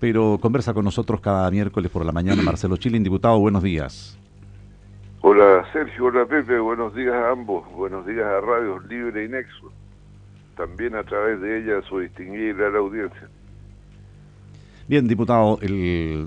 pero conversa con nosotros cada miércoles por la mañana. Marcelo Chilin, diputado, buenos días. Hola Sergio, hola Pepe, buenos días a ambos, buenos días a Radios Libre y Nexo, también a través de ella su distinguida audiencia. Bien, diputado,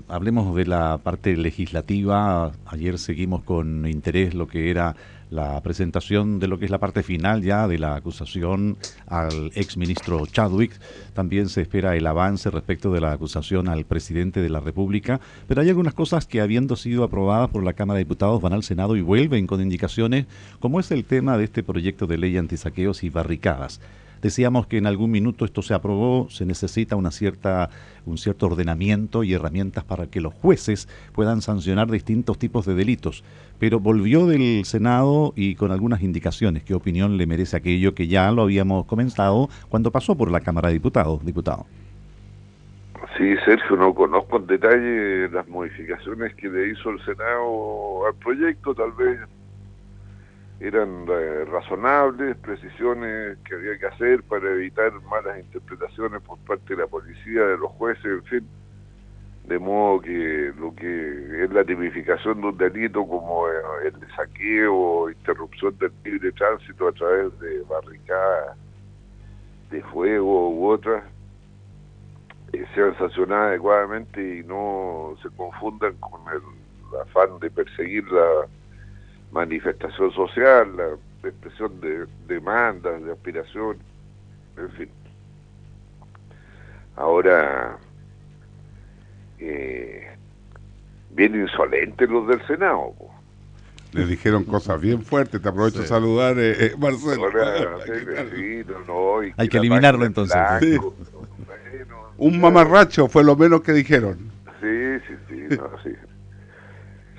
hablemos de la parte legislativa. Ayer seguimos con interés lo que era la presentación de lo que es la parte final ya de la acusación al exministro Chadwick. También se espera el avance respecto de la acusación al presidente de la República. Pero hay algunas cosas que habiendo sido aprobadas por la Cámara de Diputados van al Senado y vuelven con indicaciones, como es el tema de este proyecto de ley antisaqueos y barricadas. Decíamos que en algún minuto esto se aprobó, se necesita una cierta, un cierto ordenamiento y herramientas para que los jueces puedan sancionar distintos tipos de delitos. Pero volvió del Senado y con algunas indicaciones. ¿Qué opinión le merece aquello que ya lo habíamos comenzado cuando pasó por la Cámara de Diputados, diputado? Sí, Sergio, no conozco en detalle las modificaciones que le hizo el Senado al proyecto, tal vez eran eh, razonables, precisiones que había que hacer para evitar malas interpretaciones por parte de la policía, de los jueces, en fin. De modo que lo que es la tipificación de un delito como eh, el de saqueo o interrupción del libre tránsito a través de barricadas de fuego u otras, eh, sean sancionadas adecuadamente y no se confundan con el afán de perseguir la manifestación social, la expresión de demandas, de aspiración, en fin. Ahora, eh, bien insolentes los del Senado. Le dijeron cosas bien fuertes, te aprovecho de saludar, eh, eh Marcelo. Hay que eliminarlo entonces. Un mamarracho fue lo menos que dijeron. Sí, sí, sí, no, sí.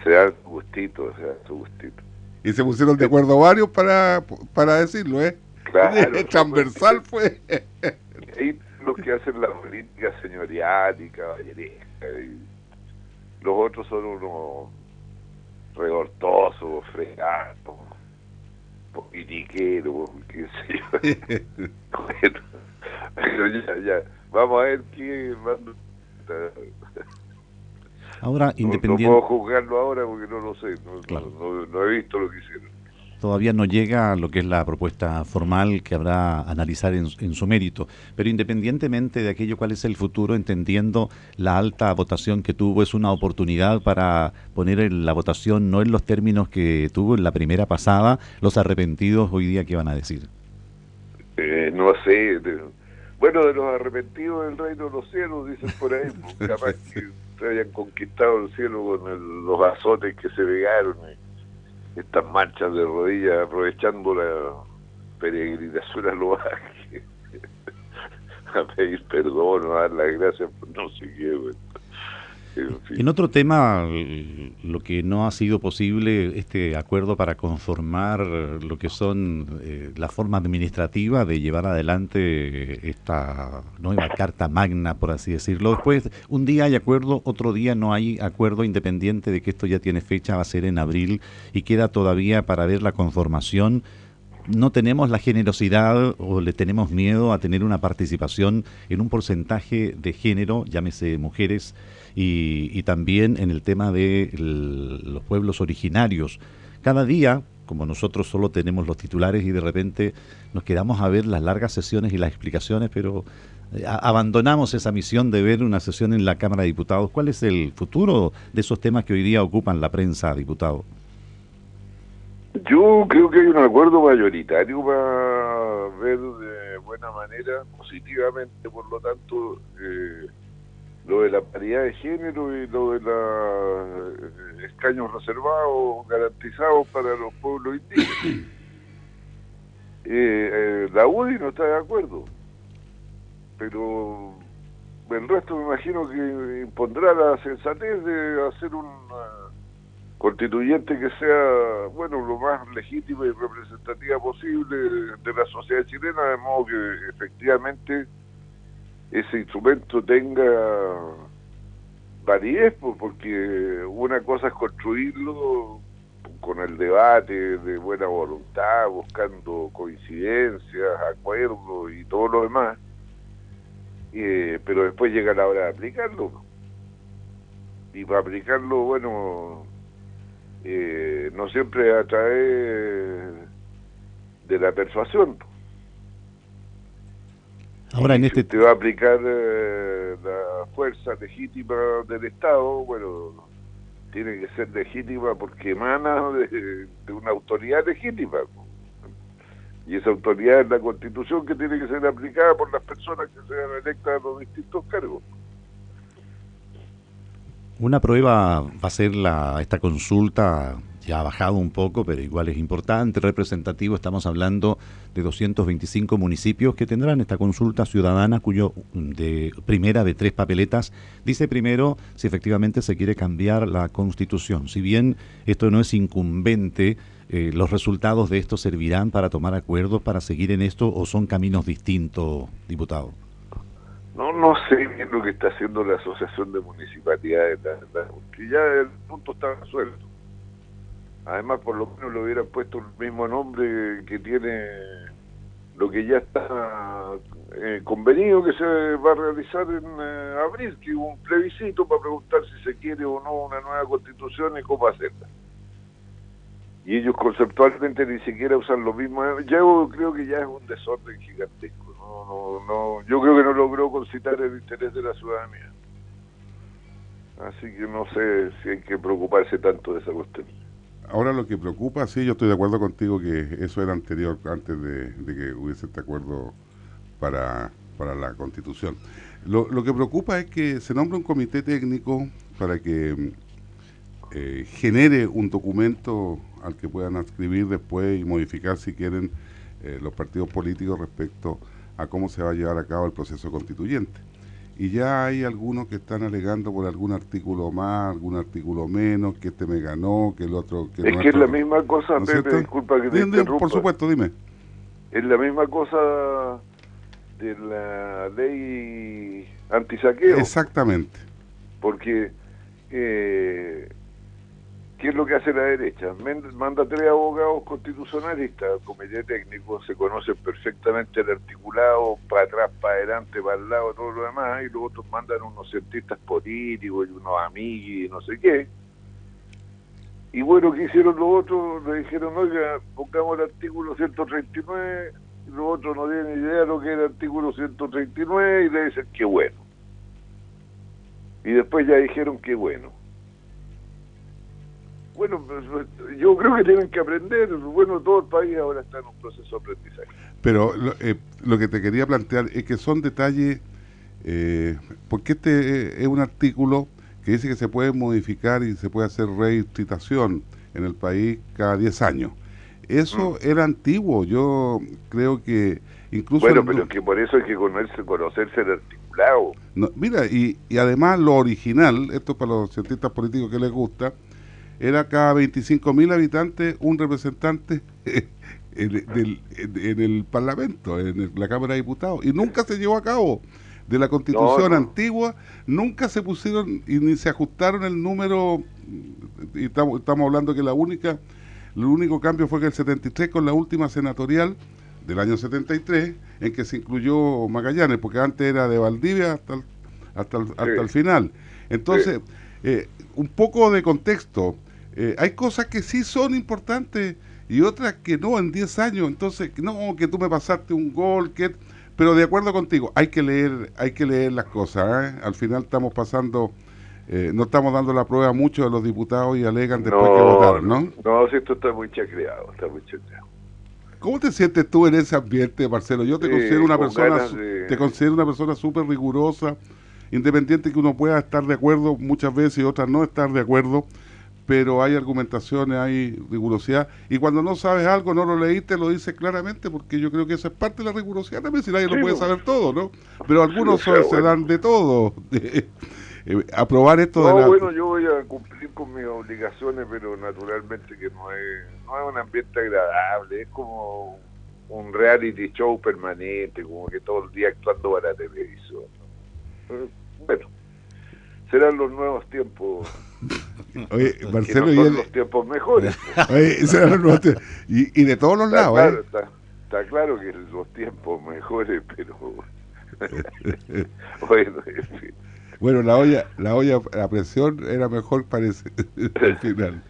Se da gustito, se da su gustito y se pusieron de acuerdo varios para, para decirlo, ¿eh? Claro. Transversal fue. Ahí lo que hacen la política señorial y caballeresca. Y los otros son unos regortosos, fregados, politiqueros, qué sé yo. bueno, ya, ya. Vamos a ver qué... Ahora, independiente... No, puedo juzgarlo ahora porque no lo sé, no, he visto lo que hicieron. Todavía no llega a lo que es la propuesta formal que habrá analizar en, su mérito, pero independientemente de aquello, cuál es el futuro, entendiendo la alta votación que tuvo, es una oportunidad para poner la votación no en los términos que tuvo en la primera pasada, los arrepentidos hoy día, ¿qué van a decir? Eh, no sé, bueno, de los arrepentidos del reino de los cielos, dicen por ahí, pues, capaz que se hayan conquistado el cielo con los azotes que se pegaron, y estas marchas de rodillas aprovechando la peregrinación al lugar a pedir perdón, a dar las gracias no sé qué. En, otro tema, lo que no ha sido posible, este acuerdo para conformar lo que son eh, la forma administrativa de llevar adelante esta nueva Carta Magna, por así decirlo. Después, un día hay acuerdo, otro día no hay acuerdo, independiente de que esto ya tiene fecha, va a ser en abril y queda todavía para ver la conformación no tenemos la generosidad o le tenemos miedo a tener una participación en un porcentaje de género, llámese mujeres, y, también en el tema de los pueblos originarios. Cada día, como nosotros solo tenemos los titulares y de repente nos quedamos a ver las largas sesiones y las explicaciones, pero eh, abandonamos esa misión de ver una sesión en la Cámara de Diputados. ¿Cuál es el futuro de esos temas que hoy día ocupan la prensa, diputado? Yo creo que hay un acuerdo mayoritario para ver de buena manera, positivamente, por lo tanto, eh, lo de la paridad de género y lo de los eh, escaños reservados, garantizados para los pueblos indígenas. Eh, la UDI no está de acuerdo, pero el resto me imagino que impondrá la sensatez de hacer un constituyente que sea, bueno, lo más legítima y representativa posible de la sociedad chilena, de modo que efectivamente ese instrumento tenga validez, porque una cosa es construirlo con el debate de buena voluntad, buscando coincidencias, acuerdos y todo lo demás, eh, pero después llega la hora de aplicarlo. Y para aplicarlo, bueno, eh, no siempre a través de la persuasión. Ahora en este... te va a aplicar eh, la fuerza legítima del Estado, bueno, tiene que ser legítima porque emana de, una autoridad legítima. Y esa autoridad es la Constitución que tiene que ser aplicada por las personas que sean electas a los distintos cargos. Una prueba va a ser la, esta consulta ya ha bajado un poco, pero igual es importante, representativo. Estamos hablando de 225 municipios que tendrán esta consulta ciudadana, cuyo de primera de tres papeletas dice primero si efectivamente se quiere cambiar la constitución. Si bien esto no es incumbente, eh, los resultados de esto servirán para tomar acuerdos para seguir en esto o son caminos distintos, diputado. No, no sé bien lo que está haciendo la Asociación de Municipalidades, porque ya el punto está resuelto Además, por lo menos le hubieran puesto el mismo nombre que tiene lo que ya está eh, convenido que se va a realizar en eh, abril, que hubo un plebiscito para preguntar si se quiere o no una nueva constitución y cómo hacerla. Y ellos conceptualmente ni siquiera usan lo mismo. Yo creo que ya es un desorden gigantesco. No, no, no. Yo creo que no logró concitar el interés de la ciudadanía. Así que no sé si hay que preocuparse tanto de esa cuestión. Ahora lo que preocupa, sí, yo estoy de acuerdo contigo que eso era anterior, antes de, que hubiese este acuerdo para, la Constitución. Lo, lo, que preocupa es que se nombre un comité técnico para que eh, genere un documento al que puedan escribir después y modificar si quieren eh, los partidos políticos respecto a cómo se va a llevar a cabo el proceso constituyente y ya hay algunos que están alegando por algún artículo más, algún artículo menos, que este me ganó, que el otro... Que es que es la misma cosa, Pepe, disculpa que te interrumpa. Por supuesto, dime. Es la misma cosa de la ley antisaqueo. Exactamente. Porque eh, ¿Qué es lo que hace la derecha? Manda tres abogados constitucionalistas al comité técnico, se conocen perfectamente el articulado, para atrás, para adelante, para el lado, todo lo demás, y luego otros mandan unos cientistas políticos y unos amigos y no sé qué. Y bueno, ¿qué hicieron los otros? Le dijeron, oiga, pongamos el artículo 139, y los otros no tienen idea de lo que es el artículo 139 y le dicen, qué bueno. Y después ya dijeron, qué bueno bueno, pues, yo creo que tienen que aprender. Bueno, todo el país ahora está en un proceso de aprendizaje. Pero lo, eh, que te quería plantear es que son detalles, eh, porque este es un artículo que dice que se puede modificar y se puede hacer restitución en el país cada 10 años. Eso mm. era antiguo, yo creo que incluso... Bueno, pero que por eso hay que conocerse, conocerse el articulado. mira, y, y además lo original, esto para los cientistas políticos que les gusta, era cada 25 mil habitantes un representante en, el Parlamento, en la Cámara de Diputados, y nunca se llevó a cabo. De la constitución antigua, nunca se pusieron y ni se ajustaron el número, y estamos, estamos hablando que la única, el único cambio fue que el 73 con la última senatorial del año 73, en que se incluyó Magallanes, porque antes era de Valdivia hasta el, hasta hasta el final. Entonces, eh, un poco de contexto. Eh, hay cosas que sí son importantes y otras que no en 10 años. Entonces, no, que tú me pasaste un gol, que pero de acuerdo contigo, hay que leer, hay que leer las cosas. ¿eh? Al final estamos pasando, eh, no estamos dando la prueba a muchos de los diputados y alegan después que votaron, ¿no? No, si esto está muy chacreado, está muy chacreado. ¿Cómo te sientes tú en ese ambiente, Marcelo? Yo te considero una persona, te considero una persona súper rigurosa, independiente que uno pueda estar de acuerdo muchas veces y otras no estar de acuerdo pero hay argumentaciones, hay rigurosidad. Y cuando no sabes algo, no lo leíste, lo dices claramente, porque yo creo que esa es parte de la rigurosidad también, si nadie lo puede saber todo, ¿no? Pero algunos se dan de todo. Eh, aprobar esto no, de la... bueno, yo voy a cumplir con mis obligaciones, pero naturalmente que no es, no es un ambiente agradable, es como un reality show permanente, como que todo el día actuando para la televisión. Bueno, serán los nuevos tiempos Oye, Marcelo, no son los tiempos mejores. Oye, y, y, de todos los lados, claro, ¿eh? está, claro que los tiempos mejores, pero bueno, bueno, la olla, la olla a presión era mejor parece al final.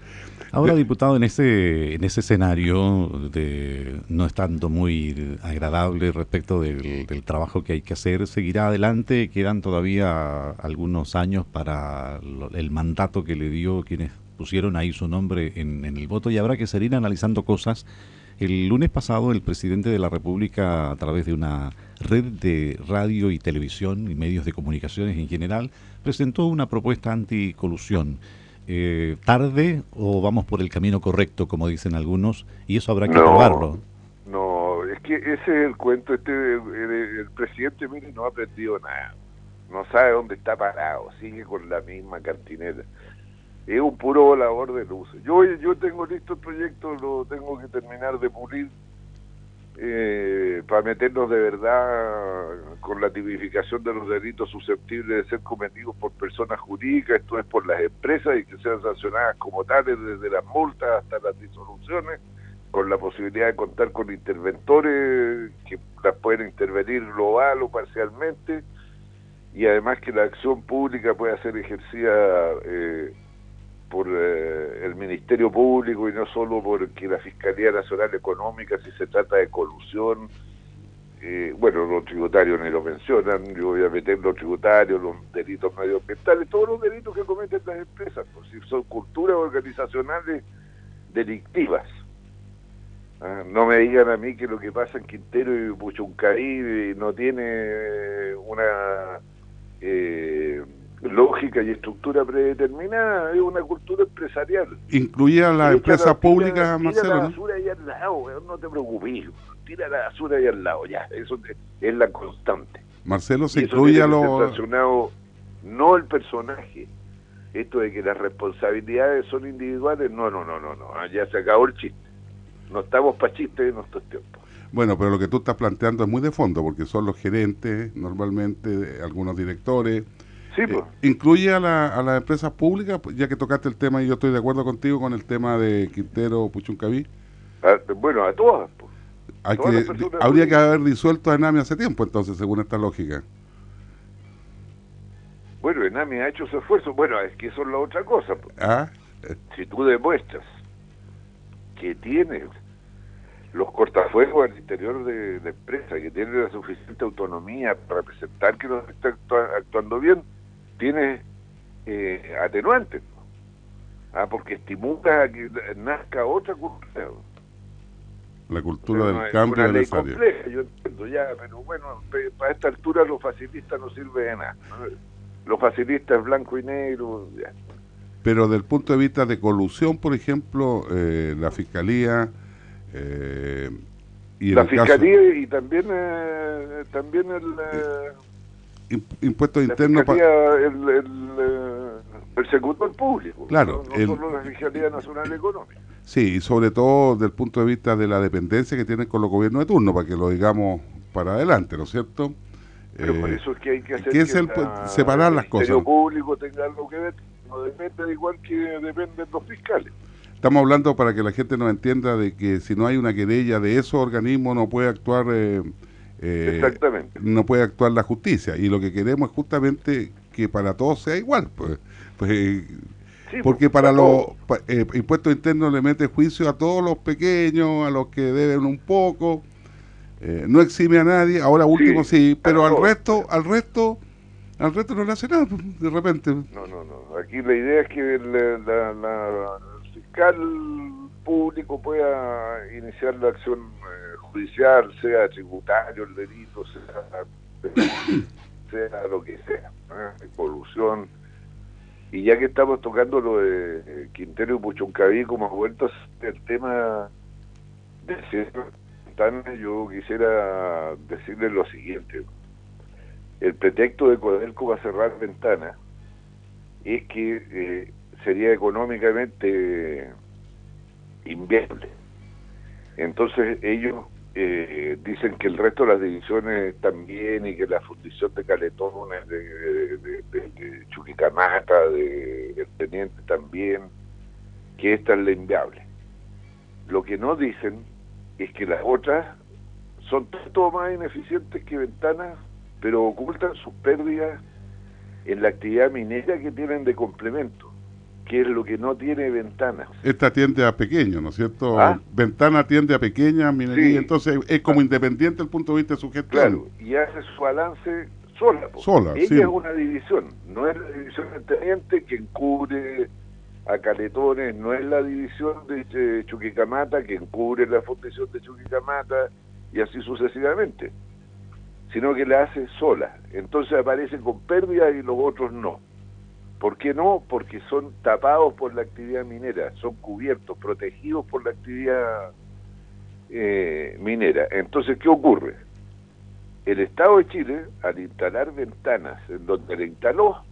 Ahora, diputado, en ese, en ese escenario de no estando muy agradable respecto del, trabajo que hay que hacer, seguirá adelante. Quedan todavía algunos años para el mandato que le dio quienes pusieron ahí su nombre en, en el voto y habrá que seguir analizando cosas. El lunes pasado, el presidente de la República, a través de una red de radio y televisión y medios de comunicaciones en general, presentó una propuesta anticolusión eh, tarde o vamos por el camino correcto, como dicen algunos, y eso habrá que probarlo. No, es que ese es el cuento. Este, el, presidente, mire, no ha aprendido nada. No sabe dónde está parado, sigue con la misma cantinera. Es un puro volador de luces. Yo, yo tengo listo el proyecto, lo tengo que terminar de pulir eh, para meternos de verdad con la tipificación de los delitos susceptibles de ser cometidos por personas jurídicas, esto es por las empresas y que sean sancionadas como tales desde las multas hasta las disoluciones, con la posibilidad de contar con interventores que las pueden intervenir global o parcialmente y además que la acción pública pueda ser ejercida eh, por eh, el Ministerio Público y no solo porque la Fiscalía Nacional Económica, si se trata de colusión, eh, bueno, los tributarios ni lo mencionan, yo voy a meter los tributarios, los delitos medioambientales, todos los delitos que cometen las empresas, por si son culturas organizacionales delictivas. Ah, no me digan a mí que lo que pasa en Quintero y Puchuncarí no tiene una... Eh, lógica y estructura predeterminada, es una cultura empresarial. ¿Incluía la empresa pública, Marcelo? Tira la basura ahí al lado, no te preocupes, tira la basura ahí al lado, ya, eso es la constante. Marcelo, se incluye a los... No el personaje, esto de que las responsabilidades son individuales, no, no, no, no, no, ya se acabó el chiste. No estamos para chistes en estos tiempos. Bueno, pero lo que tú estás planteando es muy de fondo, porque son los gerentes, normalmente algunos directores, Sí, eh, pues. ¿Incluye a, la, a las empresas públicas, ya que tocaste el tema y yo estoy de acuerdo contigo con el tema de Quintero Puchuncaví? Ah, bueno, a todas. Pues. habría que haber disuelto a Enami hace tiempo, entonces, según esta lógica. Bueno, Enami ha hecho su esfuerzo. Bueno, es que eso es la otra cosa. Pues. ¿Ah? Si tú demuestras que tienes los cortafuegos al interior de la empresa, que tienes la suficiente autonomía para representar que no está actuando bien, tiene eh, atenuantes, ah, porque estimula a que nazca otra cultura. La cultura del cambio es compleja, yo entiendo ya, pero bueno, para esta altura los facilistas no sirve de nada. Los facilistas blanco y negro. Pero del punto de vista de colusión, por ejemplo, eh, la fiscalía eh, y la fiscalía y también eh, también el eh, impuesto interno el, el, el, público. Claro no, solo la Fiscalía Nacional Económica. Sí y sobre todo desde el punto de vista de la dependencia que tienen con los gobiernos de turno para que lo digamos para adelante ¿no es cierto? pero por eh, eso es que hay que hacer que, es el, separar las cosas. El público tenga algo que ver no depende de igual que dependen los fiscales. Estamos hablando para que la gente nos entienda de que si no hay una querella de esos organismos no puede actuar eh, eh, no puede actuar la justicia. Y lo que queremos es justamente que para todos sea igual pues, pues porque para los eh, impuestos internos le mete juicio a todos los pequeños a los que deben un poco no exime a nadie. Ahora último sí, pero al resto al resto al resto no le hace nada pues, de repente. No no no. Aquí la idea es que la fiscal público pueda iniciar la acción eh, judicial, sea tributario el delito, sea, sea lo que sea, ¿eh? evolución. Y ya que estamos tocando lo de eh, Quintero y Puchuncaví, como ha vuelto el tema de yo quisiera decirle lo siguiente. El pretexto de Codelco va a cerrar ventanas es que eh, sería económicamente inviable. Entonces ellos eh, dicen que el resto de las divisiones también y que la fundición de caletones, de, de, de, de Chuquicamata, de Teniente también, que esta es la inviable. Lo que no dicen es que las otras son todo más ineficientes que ventanas pero ocultan sus pérdidas en la actividad minera que tienen de complemento, que es lo que no tiene ventanas. Esta tiende a pequeño, ¿no es cierto? ¿Ah? Ventana tiende a pequeña minería, entonces es como independiente el punto de vista de su gestión. Claro, y hace su balance sola. Sola, Ella es una división, no es la división del teniente que encubre a Caletones, no es la división de Chuquicamata que encubre la fundación de Chuquicamata y así sucesivamente, sino que la hace sola. Entonces aparece con pérdida y los otros no. ¿Por qué no? Porque son tapados por la actividad minera, son cubiertos, protegidos por la actividad eh, minera. Entonces, ¿qué ocurre? El Estado de Chile, al instalar ventanas en donde le instaló,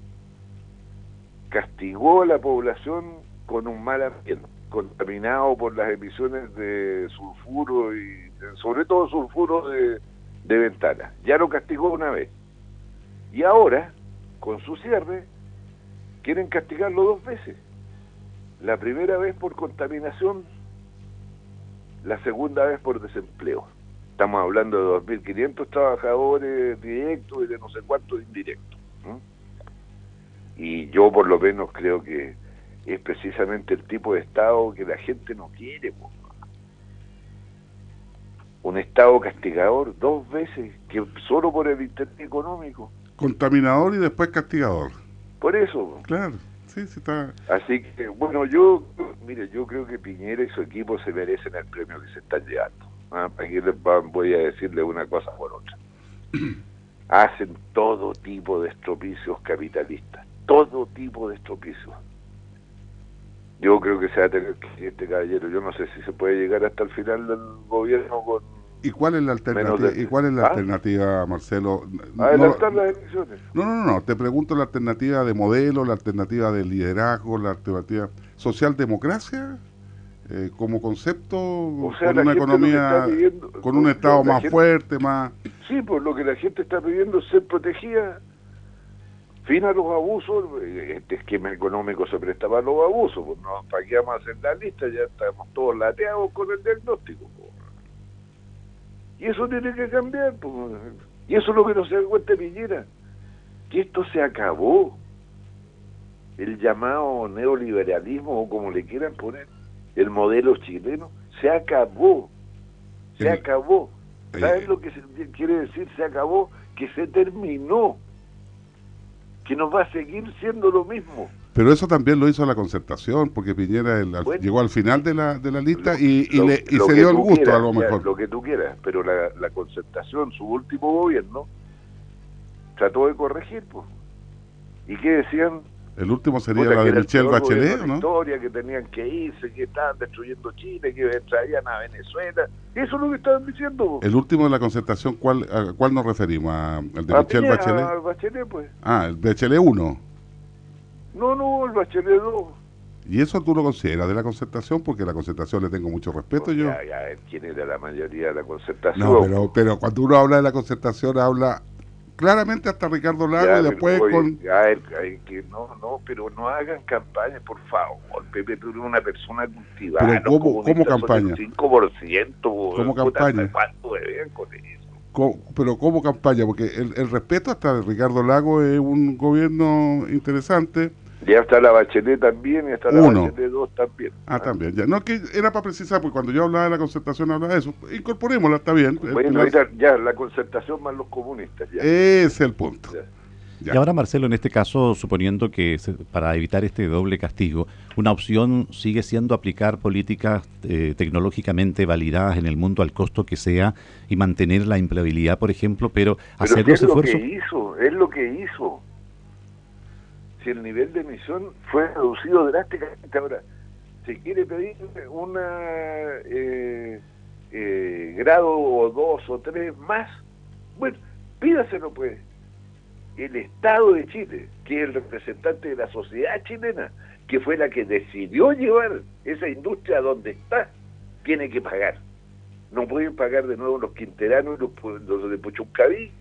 castigó a la población con un mal ambiente, contaminado por las emisiones de sulfuro y sobre todo sulfuro de, de ventana. Ya lo castigó una vez. Y ahora, con su cierre, quieren castigarlo dos veces. La primera vez por contaminación, la segunda vez por desempleo. Estamos hablando de 2.500 trabajadores directos y de no sé cuántos indirectos y yo por lo menos creo que es precisamente el tipo de Estado que la gente no quiere. Un Estado castigador dos veces, que solo por el interés económico. Contaminador y después castigador. Por eso. Claro, sí, sí está. Así que, bueno, yo, mire, yo creo que Piñera y su equipo se merecen el premio que se están llevando. ¿ah? Aquí les voy a decirle una cosa por otra. Hacen todo tipo de estropicios capitalistas todo tipo de estropicio. Yo creo que se va a tener que este caballero. Yo no sé si se puede llegar hasta el final del gobierno con. ¿Y cuál es la alternativa, ¿y cuál es la ¿Ah? alternativa Marcelo? Adelantar las elecciones. No, no, no, te pregunto la alternativa de modelo, la alternativa de liderazgo, la alternativa socialdemocracia eh, como concepto con una economía, con un Estado más fuerte, más... Sí, pues lo que la gente está pidiendo es ser protegida fin a los abusos, este esquema económico se prestaba a los abusos, pues nos paqueamos en la lista, ya estamos todos lateados con el diagnóstico. Pues. Y eso tiene que cambiar, pues. y eso es lo que no se da cuenta Piñera, que esto se acabó. El llamado neoliberalismo, o como le quieran poner, el modelo chileno, se acabó. Se acabó. ¿Sabes lo que quiere decir se acabó? Que se terminó que nos va a seguir siendo lo mismo. Pero eso también lo hizo la concertación, porque Piñera llegó al final de la, de la lista y, se dio el gusto a lo mejor. lo que tú quieras, pero la, la, concertación, su último gobierno, trató de corregir. Pues. ¿Y qué decían? El último sería la de Michelle Bachelet, ¿no? historia, que tenían que irse, que estaban destruyendo Chile, que traían a Venezuela. Eso es lo que estaban diciendo. El último de la concertación, ¿cuál, ¿a cuál nos referimos? ¿A, ¿El de Michelle Bachelet? A Bachelet, pues. Ah, el Bachelet 1. No, no, el Bachelet 2. ¿Y eso tú lo consideras de la concertación? Porque la concertación le tengo mucho respeto yo. Ya, ya, ¿quién era la mayoría de la concertación? No, pero, pero cuando uno habla de la concertación habla claramente hasta Ricardo Lago y después con... que no, no, pero no hagan campaña, por favor. Pepe, tú eres una persona cultivada. Pero ¿cómo, ¿cómo campaña? 5%. ¿Cómo campaña? ¿Cuánto deben con eso? pero ¿cómo campaña? Porque el, el respeto hasta Ricardo Lago es un gobierno interesante ya está la Bachelet también y está la Bachelet 2 también. Ah, también. Ya. No, que era para precisar, porque cuando yo hablaba de la concertación hablaba de eso. Incorporémosla, está bien. Bueno, ya, la concertación más los comunistas. Ya. Es el punto. Y ahora, Marcelo, en este caso, suponiendo que para evitar este doble castigo, una opción sigue siendo aplicar políticas eh, tecnológicamente validadas en el mundo al costo que sea y mantener la empleabilidad, por ejemplo, pero, hacer los esfuerzos. Es lo que hizo, es lo que hizo si el nivel de emisión fue reducido drásticamente. Ahora, si quiere pedir un eh, eh, grado o dos o tres más, bueno, pídaselo pues. El Estado de Chile, que es el representante de la sociedad chilena, que fue la que decidió llevar esa industria donde está, tiene que pagar. No pueden pagar de nuevo los quinteranos y los, los de Puchuncaví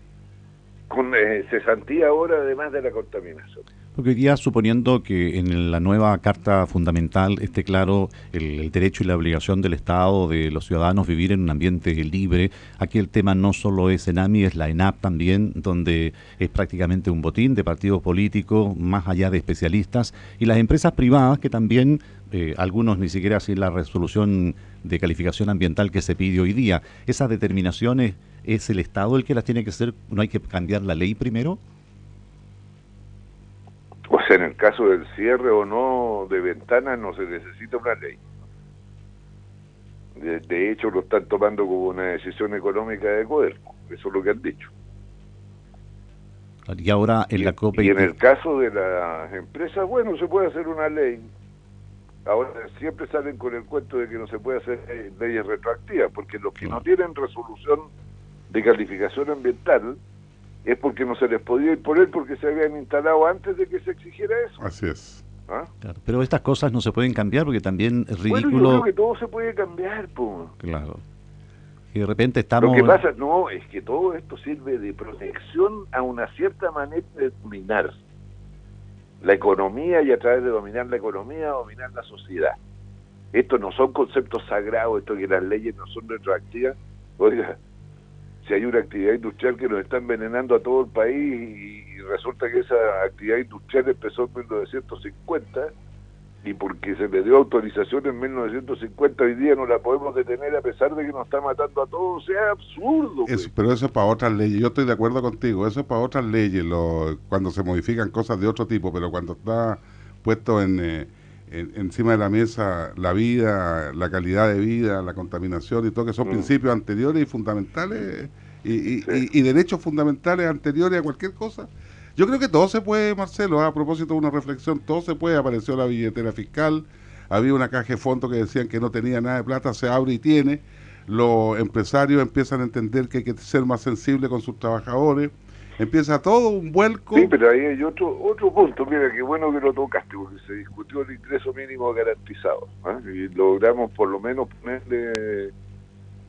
con eh, cesantía ahora además de la contaminación. Porque hoy día, suponiendo que en la nueva Carta Fundamental esté claro el, derecho y la obligación del Estado, de los ciudadanos, vivir en un ambiente libre, aquí el tema no solo es ENAMI, es la ENAP también, donde es prácticamente un botín de partidos políticos, más allá de especialistas, y las empresas privadas que también, eh, algunos ni siquiera sin la resolución de calificación ambiental que se pide hoy día, esas determinaciones, ¿es el Estado el que las tiene que hacer? ¿No hay que cambiar la ley primero? En el caso del cierre o no de ventanas no se necesita una ley. De, hecho, lo están tomando como una decisión económica de Coderco. Eso es lo que han dicho. Y ahora en la COPE... Y en el caso de las empresas, bueno, se puede hacer una ley. Ahora siempre salen con el cuento de que no se puede hacer leyes retroactivas, porque los que no tienen resolución de calificación ambiental es porque no se les podía imponer porque se habían instalado antes de que se exigiera eso. Así es. ¿Ah? pero estas cosas no se pueden cambiar porque también es ridículo. Bueno, yo creo que todo se puede cambiar, pues. Claro. Y de repente estamos. Lo que pasa, no, es que todo esto sirve de protección a una cierta manera de dominar la economía y a través de dominar la economía, dominar la sociedad. Estos no son conceptos sagrados, esto que las leyes no son retroactivas. Oiga, si hay una actividad industrial que nos está envenenando a todo el país y, resulta que esa actividad industrial empezó en 1950 y porque se le dio autorización en 1950 hoy día no la podemos detener a pesar de que nos está matando a todos, o sea, absurdo. Pero eso es para otras leyes, yo estoy de acuerdo contigo, eso es para otras leyes, lo, cuando se modifican cosas de otro tipo, pero cuando está puesto en... Eh, encima de la mesa la vida, la calidad de vida, la contaminación y todo, que son mm. principios anteriores y fundamentales y, derechos fundamentales anteriores a cualquier cosa. Yo creo que todo se puede, Marcelo, a propósito de una reflexión, todo se puede. Apareció la billetera fiscal, había una caja de fondo que decían que no tenía nada de plata, se abre y tiene. Los empresarios empiezan a entender que hay que ser más sensible con sus trabajadores empieza todo un vuelco. Sí, pero ahí hay otro otro punto, mira, qué bueno que lo tocaste, porque se discutió el ingreso mínimo garantizado, ¿ah? y logramos por lo menos ponerle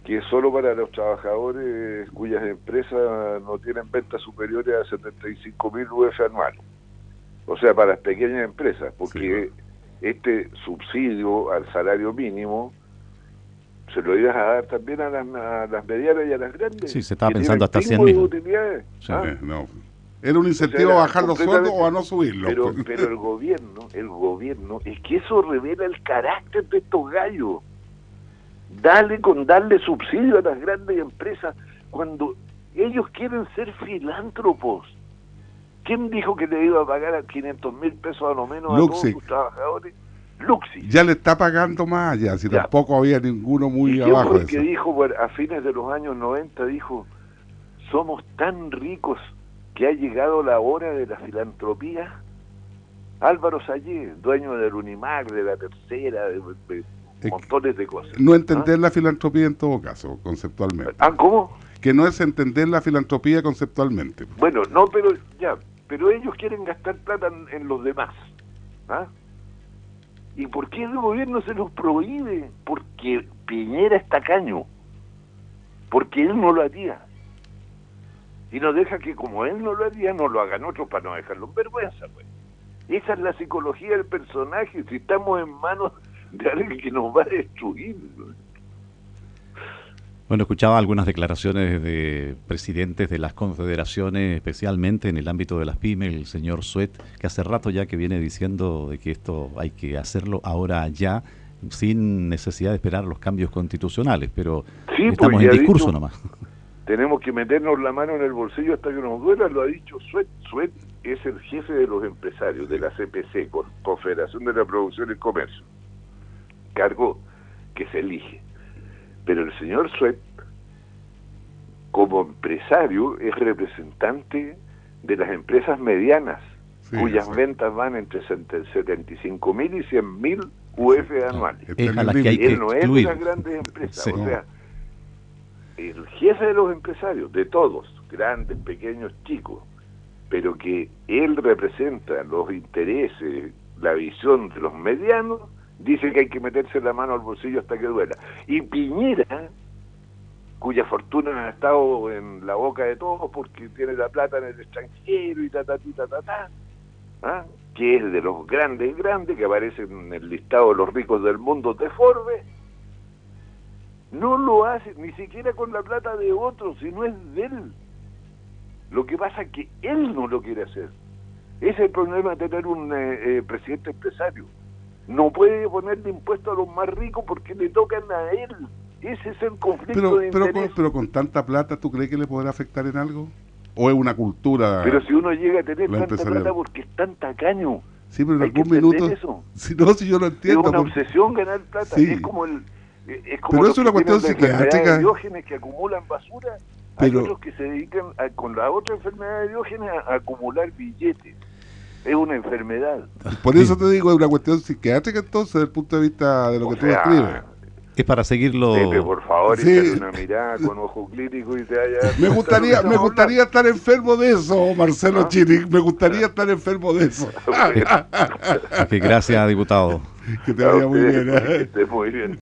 que es solo para los trabajadores cuyas empresas no tienen ventas superiores a 75 mil UF anuales, o sea, para las pequeñas empresas, porque este subsidio al salario mínimo se lo ibas a dar también a las, medianas y a las grandes. Sí, se estaba pensando hasta 100 mil. ¿ah? no. Era un incentivo a bajar los sueldos o a no subirlos. Pero, pero el gobierno, el gobierno, es que eso revela el carácter de estos gallos. Dale con darle subsidio a las grandes empresas cuando ellos quieren ser filántropos. ¿Quién dijo que le iba a pagar a 500 mil pesos a lo menos a todos sus trabajadores? Luxi. Ya le está pagando más allá, si tampoco había ninguno muy abajo. que dijo a fines de los años 90, dijo, somos tan ricos que ha llegado la hora de la filantropía. Álvaro Sallé, dueño del Unimac, de la tercera, de, montones de cosas. No entender ¿Ah? la filantropía en todo caso, conceptualmente. ¿Ah, cómo? Que no es entender la filantropía conceptualmente. Bueno, no, pero ya, pero ellos quieren gastar plata en, en los demás. ¿Ah? ¿Y por qué el gobierno se los prohíbe? Porque Piñera está caño. Porque él no lo haría. Y no deja que como él no lo haría, no lo hagan otros para no dejarlo en vergüenza. Pues. Esa es la psicología del personaje. Si estamos en manos de alguien que nos va a destruir. Bueno, escuchaba algunas declaraciones de presidentes de las confederaciones, especialmente en el ámbito de las pymes, el señor Suet, que hace rato ya que viene diciendo de que esto hay que hacerlo ahora ya, sin necesidad de esperar los cambios constitucionales, pero pues, estamos en discurso nomás. Tenemos que meternos la mano en el bolsillo hasta que nos duela, lo ha dicho Suet. Suet es el jefe de los empresarios de la CPC, Confederación de la Producción y Comercio, cargo que se elige pero el señor Sweat, como empresario, es representante de las empresas medianas, cuyas ventas van entre 75 mil y 100 mil UF anuales. Es a que hay Él no es una grandes empresas, o sea, el jefe de los empresarios, de todos, grandes, pequeños, chicos, pero que él representa los intereses, la visión de los medianos, dice que hay que meterse la mano al bolsillo hasta que duela. Y Piñera, cuya fortuna ha estado en la boca de todos porque tiene la plata en el extranjero y ta ta ta ta ta, ¿ah? que es de los grandes, grandes, que aparecen en el listado de los ricos del mundo de Forbes, no lo hace ni siquiera con la plata de otros, sino es de él. Lo que pasa es que él no lo quiere hacer. Ese es el problema de tener un eh, eh, presidente empresario. No puede ponerle impuesto a los más ricos porque le tocan a él. Ese es el conflicto pero, de pero, con, pero con tanta plata, ¿tú crees que le podrá afectar en algo? ¿O es una cultura? Pero si uno llega a tener tanta plata porque es tan tacaño, sí, pero en algún minuto... eso. Si no, si yo lo es entiendo. una porque- obsesión ganar plata. Sí. Es como el. Es como Pero es una cuestión psiquiátrica. de Diógenes que acumulan basura. Pero- Hay otros que se dedican a- con la otra enfermedad de Diógenes a acumular billetes. Es una enfermedad. Por eso te digo, es una cuestión psiquiátrica entonces, desde el punto de vista de lo O que tú sea, escribes. Es para seguirlo. Pepe, por favor, Sí. una mirada con ojo clínico y te vaya Me gustaría, me gustaría estar enfermo de eso, Marcelo ¿Ah? Chiric, me gustaría estar enfermo de eso. Ok, gracias, diputado. que te vaya muy bien. ¿eh? Que esté muy bien.